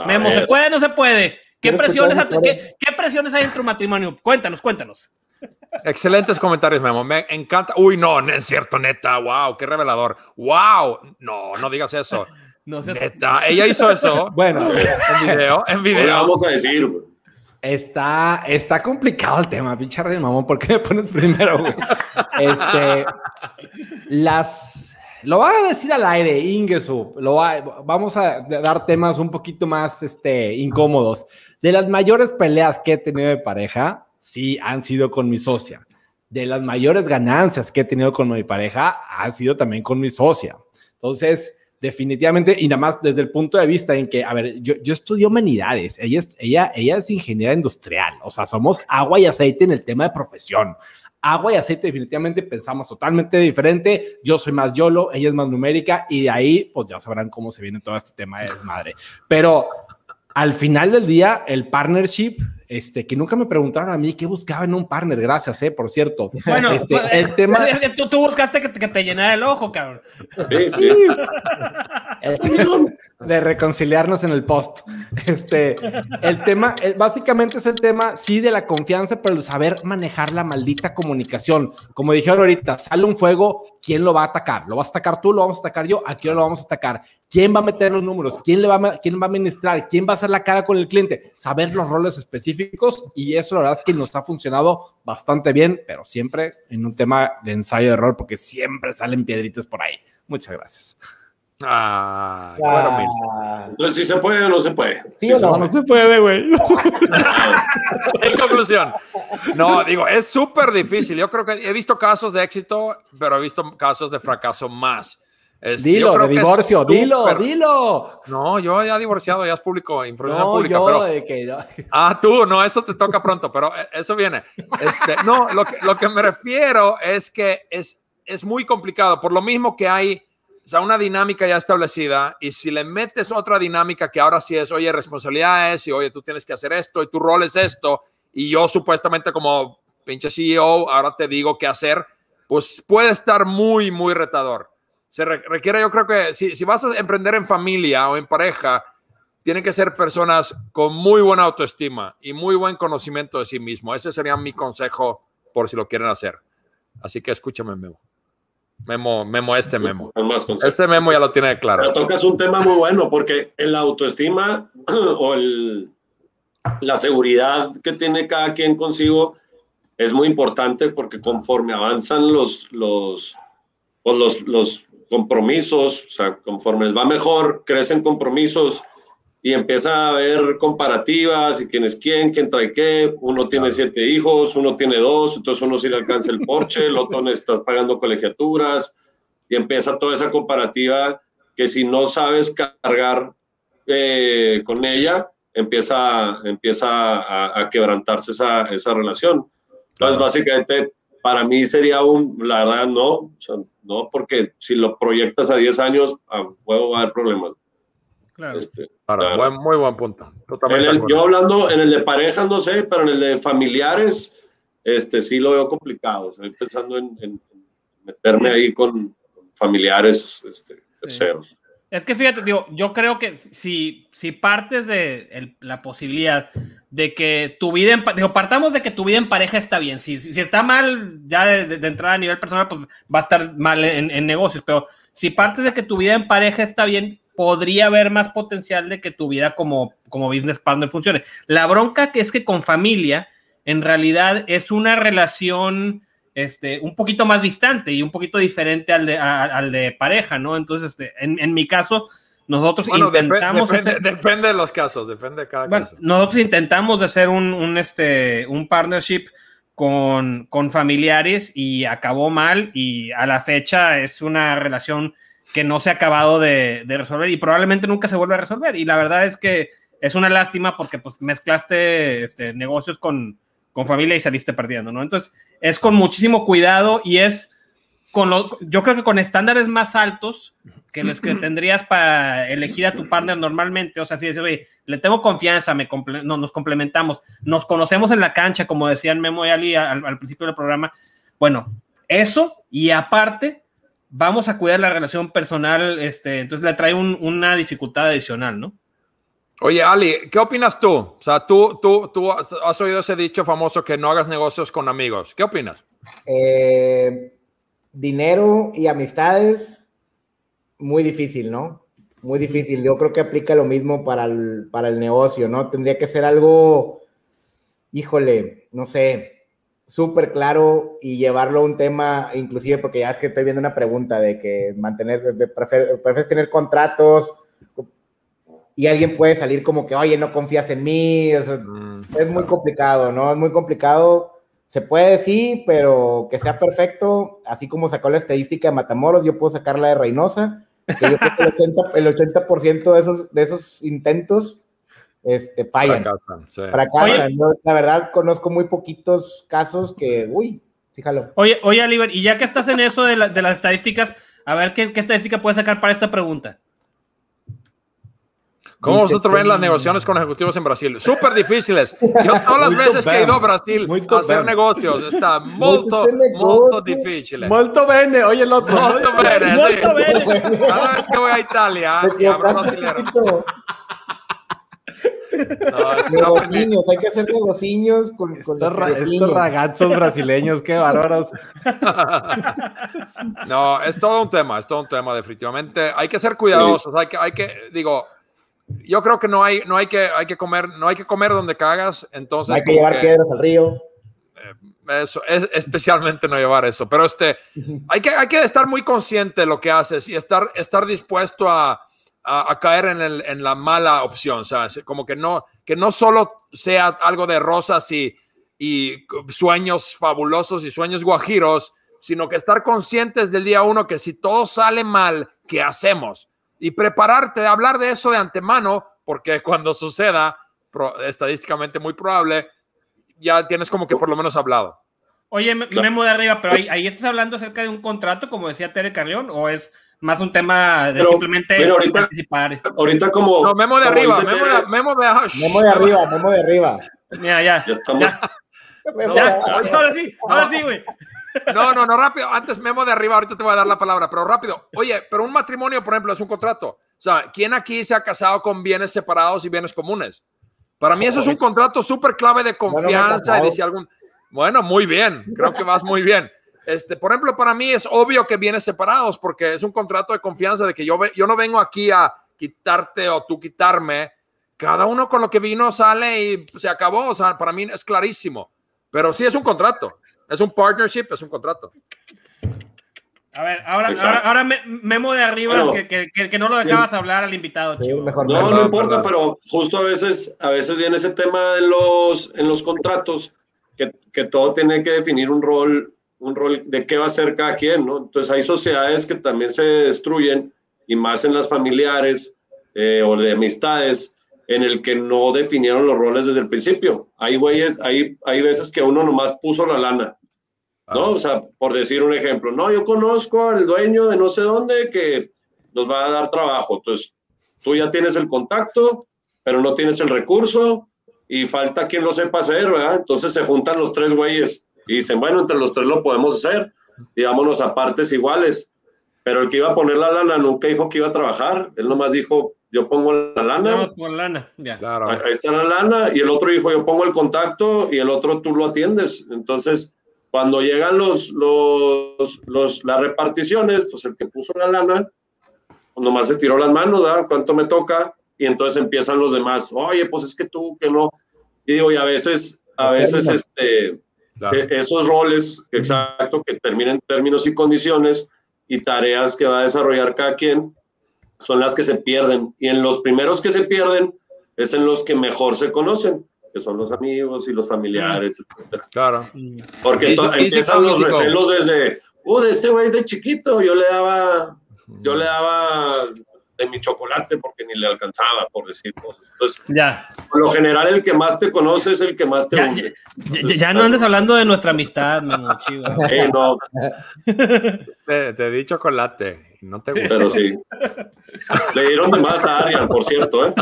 Memo, ¿se puede o no se puede? ¿Qué presiones, ¿qué, presiones hay en tu matrimonio? Cuéntanos, cuéntanos. Excelentes comentarios, Memo. Me encanta. Uy, no, no es cierto, neta. Wow, qué revelador. Wow. No, no digas eso. [LAUGHS] No Neta, ella hizo eso. [LAUGHS] bueno, en video, en video. vamos a decir, Está, está complicado el tema, pinche mamón. ¿Por qué me pones primero, güey? Este, las, lo voy a decir al aire, Ingesu. Lo vamos a dar temas un poquito más este, incómodos. De las mayores peleas que he tenido de pareja, sí han sido con mi socia. De las mayores ganancias que he tenido con mi pareja, han sido también con mi socia. Entonces, definitivamente, y nada más desde el punto de vista en que, a ver, yo, yo estudio humanidades, ella, ella, ella es ingeniera industrial, o sea, somos agua y aceite en el tema de profesión agua y aceite definitivamente pensamos totalmente diferente. Yo soy más YOLO, ella es más numérica y de ahí pues ya sabrán cómo se viene todo este tema de desmadre. Pero al final del día, el partnership, este, que nunca me preguntaron a mí qué buscaba en un partner, gracias, eh, por cierto. Bueno, este, pues, el tema... Tú, tú buscaste que, que, te llenara el ojo, cabrón. Sí, sí. de reconciliarnos en el post. Este, el tema, básicamente es el tema, sí, de la confianza, pero el saber manejar la maldita comunicación. Como dijeron ahorita, sale un fuego, ¿quién lo va a atacar? ¿Lo vas a atacar tú? ¿Lo vamos a atacar yo? ¿A quién lo vamos a atacar? ¿Quién va a meter los números? ¿Quién, le va a, quién va a administrar? ¿Quién va a hacer la cara con el cliente? Saber los roles específicos y eso la verdad es que nos ha funcionado bastante bien, pero siempre en un tema de ensayo de error, porque siempre salen piedritas por ahí. Muchas gracias. Ah, ah. Entonces, si se puede o no se puede. ¿Sí, o no? no se puede, güey. [LAUGHS] en conclusión, no, digo, es súper difícil. Yo creo que he visto casos de éxito, pero he visto casos de fracaso más. Dilo, de divorcio, dilo, dilo. No, yo ya divorciado, ya es público, información pública. pero, de que [LAUGHS] Ah, tú, no, eso te toca pronto, pero eh, eso viene. Este, no, lo que, lo que me refiero es que es, es muy complicado, por lo mismo que hay o sea, una dinámica ya establecida y si le metes otra dinámica que ahora sí es, oye, responsabilidades y oye, tú tienes que hacer esto y tu rol es esto y yo supuestamente como pinche CEO ahora te digo qué hacer, pues puede estar muy, muy retador. Se requiere, yo creo que si, si vas a emprender en familia o en pareja, tienen que ser personas con muy buena autoestima y muy buen conocimiento de sí mismo. Ese sería mi consejo por si lo quieren hacer. Así que escúchame, Memo. Memo, memo, este memo. Este memo ya lo tiene claro. Pero tocas un tema muy bueno porque en la autoestima [CLEARS THROAT] o el, la seguridad que tiene cada quien consigo es muy importante porque conforme avanzan los, los, los, los compromisos, o sea, conforme les va mejor, crecen compromisos y empieza a haber comparativas y quién es quién, quién trae qué. Uno tiene siete hijos, uno tiene dos, entonces uno sí le alcanza el Porsche, el otro está pagando colegiaturas y empieza toda esa comparativa que si no sabes cargar eh, con ella, empieza, empieza a, a quebrantarse esa, esa relación. Entonces, básicamente, para mí sería un, la verdad, no, o sea, no, porque si lo proyectas a 10 años, a huevo haber problemas. Claro. Este, muy buen punto. yo hablando en el de parejas, no sé, pero en el de familiares, este sí lo veo complicado. Estoy pensando en, meterme ahí con, familiares este, terceros. Es que fíjate, digo, yo creo que si, si partes de la posibilidad de que tu vida en digo, partamos de que tu vida en pareja está bien. Si, si está mal, ya de, entrada a nivel personal, pues va a estar mal en, en, negocios. Pero si partes de que tu vida en pareja está bien, podría haber más potencial de que tu vida como, como business partner funcione. La bronca que es que con familia, en realidad es una relación este, un poquito más distante y un poquito diferente al de, al de pareja, ¿no? Entonces, este, en, en mi caso, nosotros intentamos... Depende, de los casos, depende de cada bueno, Nosotros intentamos hacer un, un, este, un partnership con, con familiares y acabó mal y a la fecha es una relación que no se ha acabado de, de, resolver y probablemente nunca se vuelve a resolver. Y la verdad es que es una lástima porque pues, mezclaste este, negocios con, con familia y saliste perdiendo, ¿no? Entonces, es con muchísimo cuidado y es con lo, yo creo que con estándares más altos que los que [CLEARS THROAT] tendrías para elegir a tu partner normalmente, o sea, si dices, oye, le tengo confianza, me no, nos complementamos, nos conocemos en la cancha, como decían Memo y Ali al, al principio del programa, bueno, eso y aparte vamos a cuidar la relación personal, este, entonces le trae un, una dificultad adicional, ¿no? Oye, Ali, ¿qué opinas tú? O sea, tú, tú, tú has oído ese dicho famoso que no hagas negocios con amigos. ¿Qué opinas? Eh, dinero y amistades, muy difícil, ¿no? Muy difícil. Yo creo que aplica lo mismo para el, para el negocio, ¿no? Tendría que ser algo, híjole, no sé, súper claro y llevarlo a un tema, inclusive porque ya es que estoy viendo una pregunta de que mantener, prefieres tener contratos y alguien puede salir como que, oye, no confías en mí, mm, es muy complicado, ¿no? Es muy complicado. Se puede, sí, pero que sea perfecto, así como sacó la estadística de Matamoros, yo puedo sacar la de Reynosa, que yo creo que el 80%, el 80 de, esos, de esos intentos este, fallan. Fracasan. la verdad, conozco muy poquitos casos que, uy, fíjalo. Oye, oye, Oliver, y ya que estás en eso de, de las estadísticas, a ver qué, qué estadística puedes sacar para esta pregunta. ¿Cómo vosotros ven las negociaciones con ejecutivos en Brasil? Súper difíciles. Yo [LAUGHS] todas las veces que he ido a Brasil a hacer negocios está [LAUGHS] muy, muy difícil. Molto bene, oye el otro. Molto bene, molto bene. Cada vez que voy a Italia y hablo brasileño. No, negocios, hay que hacer negocios con, con estos, estos ragazos brasileños, qué bárbaros. [LAUGHS] No, es todo un tema, es todo un tema, definitivamente. Hay que ser cuidadosos, hay que, hay que, digo, yo creo que no hay, no hay que, hay que comer, no hay que comer donde cagas, entonces. hay que llevar piedras al río. Eh, eso, es, especialmente no llevar eso, pero este, hay que, hay que estar muy consciente de lo que haces y estar, estar dispuesto a, a, caer en, el, en, la mala opción, ¿sabes? Como que no, que no solo sea algo de rosas y, y sueños fabulosos y sueños guajiros, sino que estar conscientes del día uno que si todo sale mal, ¿qué hacemos? Y prepararte, hablar de eso de antemano, porque cuando suceda, estadísticamente muy probable, ya tienes como que por lo menos hablado. Oye, Memo de arriba, pero ahí, estás hablando acerca de un contrato, como decía Tere Carrión, o es más un tema de simplemente participar. Ahorita como. No, Memo de arriba, memo, de, memo, de, memo de arriba, Memo de arriba. Mira, ya. Ya, ya. Ahora sí, ahora sí, güey. No, no, no, rápido. Antes Memo de arriba, ahorita te voy a dar la palabra, pero rápido. Oye, pero un matrimonio, por ejemplo, es un contrato. O sea, ¿quién aquí se ha casado con bienes separados y bienes comunes? Para mí eso es un contrato súper clave de confianza y de si algún... Bueno, muy bien, creo que vas muy bien. Este, por ejemplo, para mí es obvio que bienes separados porque es un contrato de confianza de que yo, yo no vengo aquí a quitarte o tú quitarme cada uno con lo que vino sale y se acabó. O sea, para mí es clarísimo. Pero sí es un contrato. Es un partnership, es un contrato. A ver, ahora, ahora, ahora, Memo de arriba, que, que, que, no lo dejabas hablar al invitado, no, no importa, pero justo a veces, a veces viene ese tema en los, en los contratos, que, que todo tiene que definir un rol, un rol de qué va a ser cada quien, ¿no? Entonces hay sociedades que también se destruyen, y más en las familiares eh, o de amistades, en el que no definieron los roles desde el principio. Hay güeyes, hay, hay veces que uno nomás puso la lana ¿no? O sea, por decir un ejemplo, no, yo conozco al dueño de no sé dónde que nos va a dar trabajo. Entonces, tú ya tienes el contacto, pero no tienes el recurso y falta quien lo sepa hacer, ¿verdad? Entonces se juntan los tres güeyes y dicen, bueno, entre los tres lo podemos hacer, digámonos a partes iguales. Pero el que iba a poner la lana nunca dijo que iba a trabajar, él nomás dijo, yo pongo la lana. lana, ya. Claro. Ahí está la lana y el otro dijo, yo pongo el contacto y el otro tú lo atiendes. Entonces, cuando llegan los, los, los, las reparticiones, pues el que puso la lana, pues nomás estiró las manos, ¿verdad? ¿Cuánto me toca? Y entonces empiezan los demás, oye, pues es que tú, que no. Y digo, y a veces, a veces, este, e, esos roles, exacto, que terminan términos y condiciones y tareas que va a desarrollar cada quien, son las que se pierden. Y en los primeros que se pierden es en los que mejor se conocen que son los amigos y los familiares, etcétera. Claro. Porque empiezan los recelos desde, uh, de este güey de chiquito, yo le daba, yo le daba de mi chocolate porque ni le alcanzaba, por decir cosas. Entonces, ya. por lo general, el que más te conoce es el que más te ya, Ya, no andes hablando de nuestra amistad, Memo, chivo. no. [LAUGHS] Te, te di chocolate. No te gusta. Pero sí. Le dieron de más a Arian, por cierto, ¿eh?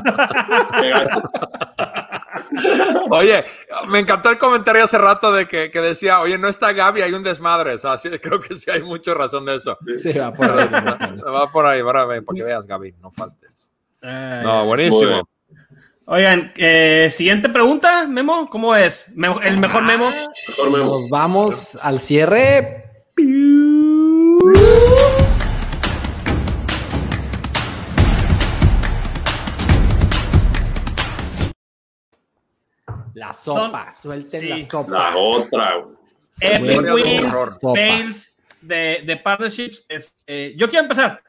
Oye, me encantó el comentario hace rato de que, que, decía, oye, no está Gaby, hay un desmadre. O sea, sí, creo que sí hay mucha razón de eso. Sí, [LAUGHS] va por ahí. va por ahí, para, para que veas, Gaby, no faltes. no, buenísimo. Oigan, eh, siguiente pregunta, Memo, ¿cómo es? ¿El mejor Memo? Mejor memo. Nos vamos al cierre. La sopa, suelten la sopa. La otra. Epic wins, fails de, de partnerships. Eh, yo quiero empezar.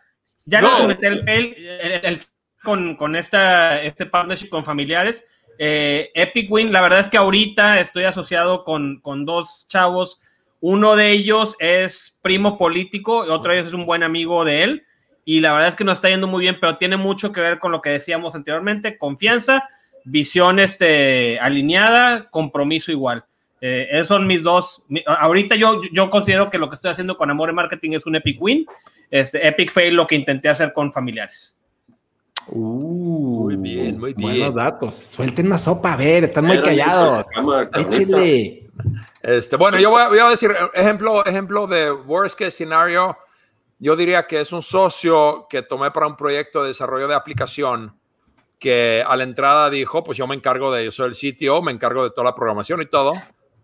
Ya no. comenté el fail el, con, con esta, este partnership con familiares. Eh, Epic Win, la verdad es que ahorita estoy asociado con, con dos chavos. Uno de ellos es primo político y otro de ellos es un buen amigo de él. Y la verdad es que nos está yendo muy bien, pero tiene mucho que ver con lo que decíamos anteriormente, confianza visión este, alineada, compromiso igual. Eh, esos son mis dos. ahorita yo, yo considero que lo que estoy haciendo con Amor en Marketing es un Epic Win. Este, Epic Fail lo que intenté hacer con familiares. Uh, muy bien, muy bien. Buenos datos. Suelten una sopa, a ver, están muy callados. Échenle. Este, bueno, yo voy a, decir, ejemplo, ejemplo de worst case scenario. Yo diría que es un socio que tomé para un proyecto de desarrollo de aplicación que a la entrada dijo, pues yo me encargo de, eso el sitio, me encargo de toda la programación y todo.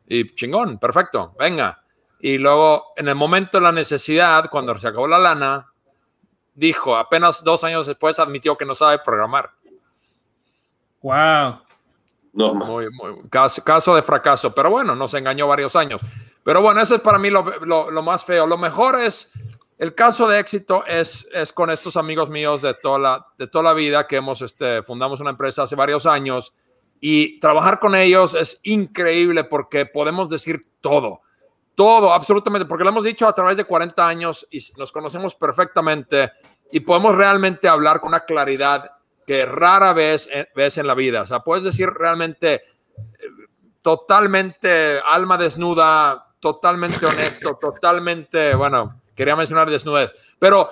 Y chingón, perfecto, venga. Y luego, en el momento de la necesidad, cuando se acabó la lana, dijo, apenas dos años después admitió que no sabe programar. Wow. No, muy, caso, caso, de fracaso, pero bueno, nos engañó varios años. Pero bueno, eso es para mí lo, lo, lo más feo. Lo mejor es el caso de éxito es, es con estos amigos míos de toda la, de toda la vida que hemos, este, fundamos una empresa hace varios años y trabajar con ellos es increíble porque podemos decir todo, todo, absolutamente, porque lo hemos dicho a través de 40 años y nos conocemos perfectamente y podemos realmente hablar con una claridad que rara vez eh, ves en la vida. O sea, puedes decir realmente eh, totalmente alma desnuda, totalmente honesto, totalmente, bueno, Quería mencionar desnudez, pero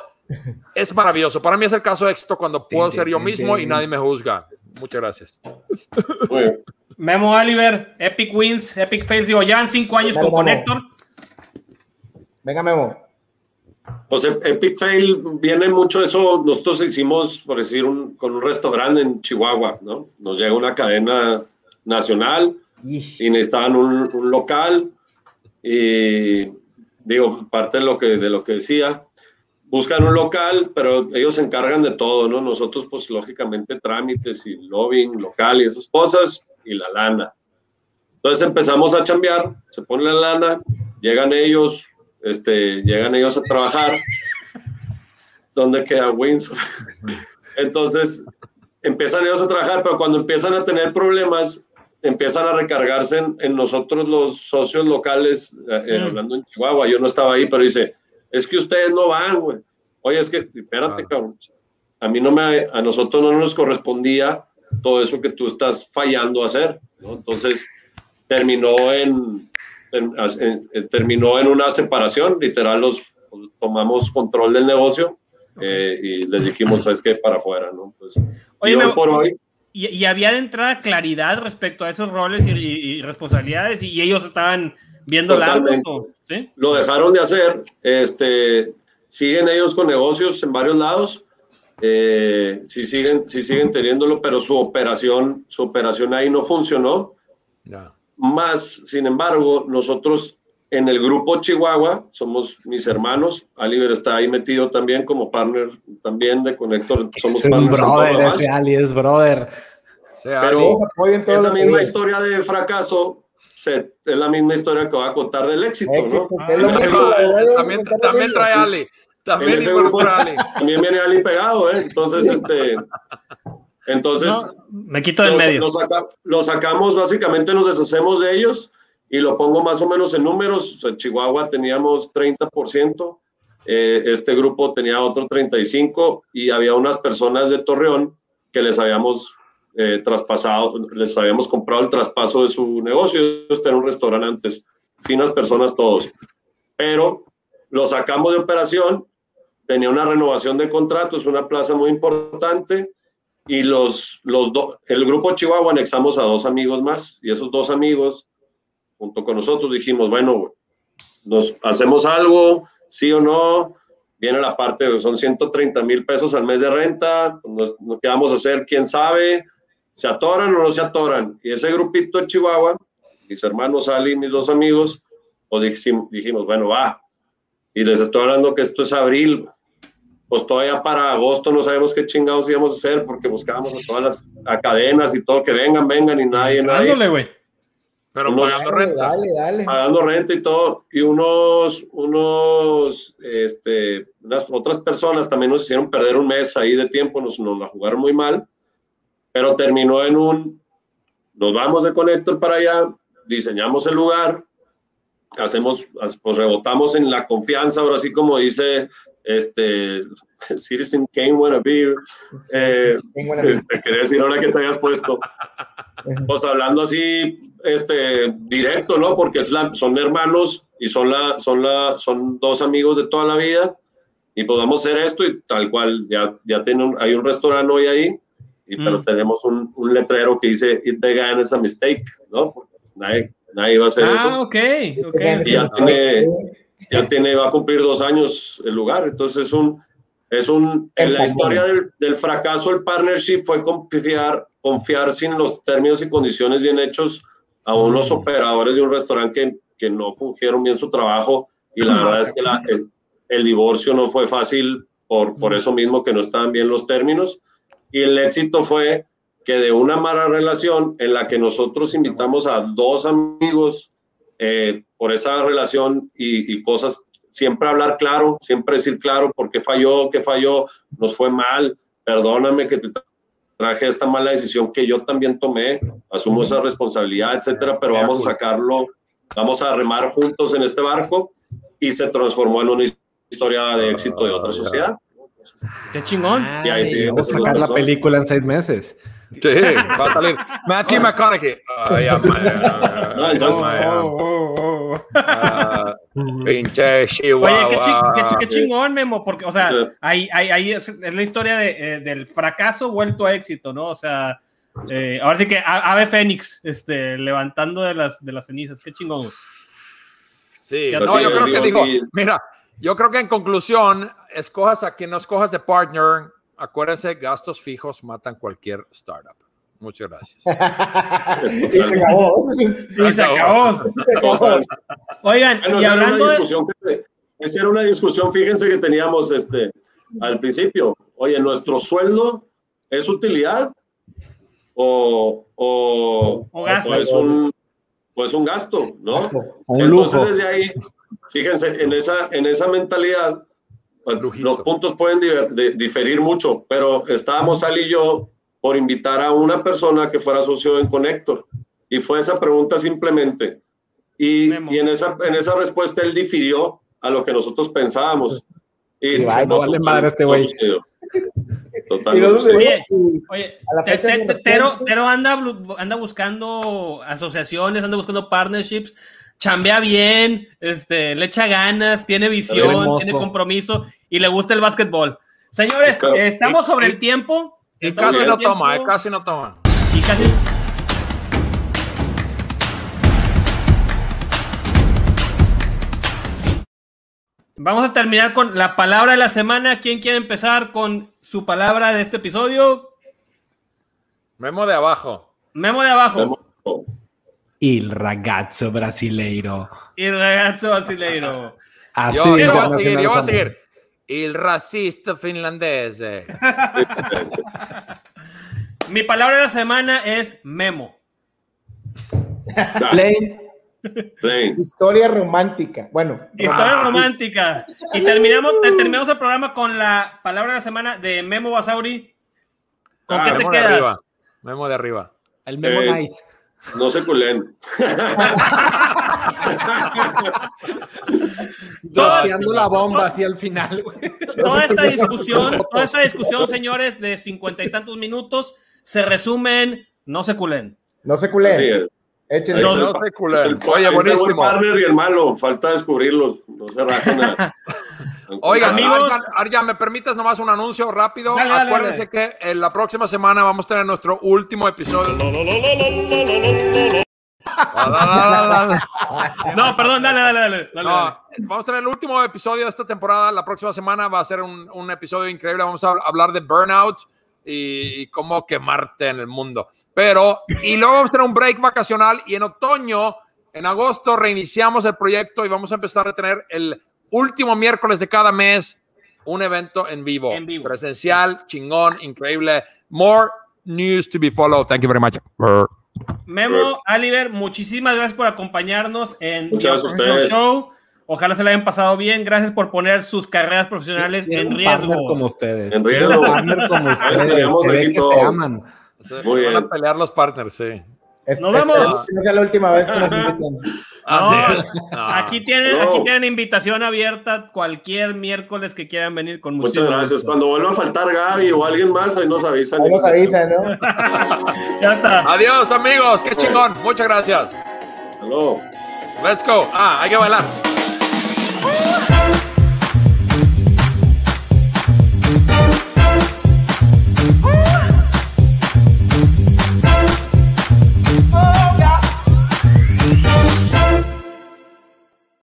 es maravilloso. Para mí es el caso de éxito cuando puedo ser yo mismo y nadie me juzga. Muchas gracias. Memo Oliver, Epic Wins, Epic Fails. Digo, ya en cinco años con Connector. Venga, Memo. Pues Epic Fail viene mucho eso. Nosotros hicimos, por decir, un, con un restaurante en Chihuahua, ¿no? Nos llega una cadena nacional y necesitaban un, un local y digo, parte de lo que, de lo que decía, buscan un local, pero ellos se encargan de todo, ¿no? Nosotros, pues lógicamente, trámites y lobbying local y esas cosas y la lana. Entonces empezamos a chambear, se pone la lana, llegan ellos, este, llegan ellos a trabajar. ¿Dónde queda Windsor? [LAUGHS] Entonces empiezan ellos a trabajar, pero cuando empiezan a tener problemas, empiezan a recargarse en, nosotros los socios locales, eh, mm. hablando en Chihuahua, yo no estaba ahí, pero dice, es que ustedes no van, güey. Oye, es que, espérate, cabrón. A mí no me, a nosotros no nos correspondía todo eso que tú estás fallando a hacer, ¿no? Entonces, terminó en, terminó en una separación, literal, los tomamos control del negocio eh, y les dijimos, ¿sabes qué? Para afuera, ¿no? Pues, Oye, por hoy... Y, había de entrada claridad respecto a esos roles y, responsabilidades y, ellos estaban viendo largos, ¿sí? Lo dejaron de hacer, este, siguen ellos con negocios en varios lados, eh, sí, siguen, sí siguen teniéndolo, pero su operación, su operación ahí no funcionó. Más, sin embargo, nosotros en el grupo Chihuahua somos mis hermanos. Oliver está ahí metido también como partner también de Connector. Somos es un brother, ese Ali es brother. Pero esa misma historia de fracaso es la misma historia que voy a contar del éxito, ¿no? también, también trae Ali. También, Ali. también viene Ali pegado, ¿eh? Entonces, este, entonces, me quito del medio. Lo, sacamos, básicamente nos deshacemos de ellos y lo pongo más o menos en números. en Chihuahua teníamos 30%, eh, este grupo tenía otro 35% y había unas personas de Torreón que les habíamos eh, traspasado, les habíamos comprado el traspaso de su negocio. Ellos tenían un restaurante antes, finas personas todos. Pero lo sacamos de operación, tenía una renovación de contratos, una plaza muy importante y los, los el grupo Chihuahua anexamos a dos amigos más y esos dos amigos, junto con nosotros, dijimos, bueno, nos hacemos algo, sí o no, viene la parte, son 130 mil pesos al mes de renta, nos, ¿qué vamos a hacer? ¿Quién sabe? ¿Se atoran o no se atoran? Y ese grupito de Chihuahua, mis hermanos Ali y mis dos amigos, pues dijimos, dijimos, bueno, va. Y les estoy hablando que esto es abril, pues todavía para agosto no sabemos qué chingados íbamos a hacer porque buscábamos a todas las cadenas y todo, que vengan, vengan y nadie, nadie. güey. Pero pagando renta. Dale, dale. Pagando renta y todo. Y unos, unos, este, unas otras personas también nos hicieron perder un mes ahí de tiempo, nos, nos la jugaron muy mal, pero terminó en un, nos vamos de Connector para allá, diseñamos el lugar, hacemos, pues rebotamos en la confianza, ahora sí como dice este, [LAUGHS] Citizen Kane Wannabe, eh, te quería decir ahora que te hayas puesto, [LAUGHS] pues hablando así, este, directo, ¿no? Porque es la, son hermanos y son, la, son, la, son dos amigos de toda la vida y podamos hacer esto y tal cual, ya, ya tiene hay un restaurante hoy ahí, y, pero mm. tenemos un, un, letrero que dice, it began as a mistake, ¿no? Porque nadie, nadie va a hacer ah, eso. Ah, ok, ok. Y ya tiene ya tiene, va a cumplir dos años el lugar. Entonces es un, es un, en la historia del, del, fracaso el partnership fue confiar, confiar sin los términos y condiciones bien hechos a unos mm. operadores de un restaurante que, que no fungieron bien su trabajo y la verdad es que la, el, el, divorcio no fue fácil por, por mm. eso mismo que no estaban bien los términos y el éxito fue que de una mala relación en la que nosotros invitamos a dos amigos eh, por esa relación y, cosas, siempre hablar claro, siempre decir claro por qué falló, qué falló, nos fue mal, perdóname que te traje esta mala decisión que yo también tomé, asumo esa responsabilidad, etcétera, pero vamos a sacarlo, vamos a remar juntos en este barco y se transformó en una historia de éxito de otra sociedad. Qué chingón. Y ahí sí, vamos a sacar la película en seis meses. Sí, va a salir Matthew McConaughey. pinche Chihuahua. Oye, qué, chingón, Memo, porque, o sea, ahí, ahí, es, la historia de, eh, del fracaso vuelto a éxito, ¿no? O sea, eh, ahora sí que Ave Fénix, este, levantando de las, de las cenizas, qué chingón. Sí, no, yo creo que digo, mira, yo creo que en conclusión, escojas a quien no escojas de partner, acuérdense, gastos fijos matan cualquier startup. Muchas gracias. [LAUGHS] y se acabó. y se acabó. Oigan, y hablando de... esa era una discusión, fíjense que teníamos este, al principio. Oye, ¿nuestro sueldo es utilidad o, o, o, o es un gasto, ¿no? Entonces desde ahí, fíjense, en esa, en esa mentalidad, pues, los puntos pueden diferir mucho, pero estábamos Sal y yo por invitar a una persona que fuera socio en Connector. Y fue esa pregunta simplemente. Y, y en, esa, en esa respuesta él difirió a lo que nosotros pensábamos. Y, no vale madre este güey. Oye, oye Tero, Tero anda, anda buscando asociaciones, anda buscando partnerships, chambea bien, este, le echa ganas, tiene visión, tiene compromiso y le gusta el básquetbol. Señores, estamos sobre el tiempo. Y casi no toma, casi no toma. Y casi Vamos a terminar con la palabra de la semana. ¿Quién quiere empezar con su palabra de este episodio? Memo de abajo. Memo de abajo. Il ragazzo brasileiro. Il ragazzo brasileiro. [LAUGHS] Así yo, yo, voy a seguir, yo voy a seguir. Il racista finlandese. [LAUGHS] Mi palabra de la semana es memo. Historia romántica. Bueno. Historia romántica. Y terminamos, terminamos el programa con la palabra de la semana de Memo Basauri. ¿Con ah, qué te quedas? Memo de arriba. El Memo eh, Nice. No se culen. [LAUGHS] Doceando la bomba así al final. Toda esta discusión, toda esta discusión, señores, de cincuenta y tantos minutos, se resumen, no se culen. No se culen. Échenle. No, no el, Oye, buenísimo. El partner y el malo, falta descubrirlos. No se. [LAUGHS] Oiga, amigos, Arya, ¿me permites nomás un anuncio rápido? Acuérdense que en la próxima semana vamos a tener nuestro último episodio. [LAUGHS] no, perdón, dale, dale, dale. vamos a tener el último episodio de esta temporada. La próxima semana va a ser un, un episodio increíble. Vamos a hablar de burnout y, cómo quemarte en el mundo. Pero, y luego vamos a tener un break vacacional y en otoño, en agosto, reiniciamos el proyecto y vamos a empezar a tener el último miércoles de cada mes un evento en vivo, en vivo. presencial, chingón, increíble. More news to be followed. Thank you very much. Memo, Oliver, muchísimas gracias por acompañarnos en el Show. Ojalá se la hayan pasado bien. Gracias por poner sus carreras profesionales en riesgo. como ustedes. En riesgo. como ustedes. se ve que se aman. Muy van a pelear los partners, sí. nos vemos. Es, la última vez que nos invitan. Ah, aquí, tienen, aquí tienen invitación abierta cualquier miércoles que quieran venir con Muchas gracias. Cuando vuelva a faltar Gaby o alguien más, ahí nos avisan. Ahí nos avisan, ¿no? [LAUGHS] ya está. Adiós, amigos. Qué chingón. Muchas gracias. Hello. Let's go. Ah, hay que bailar.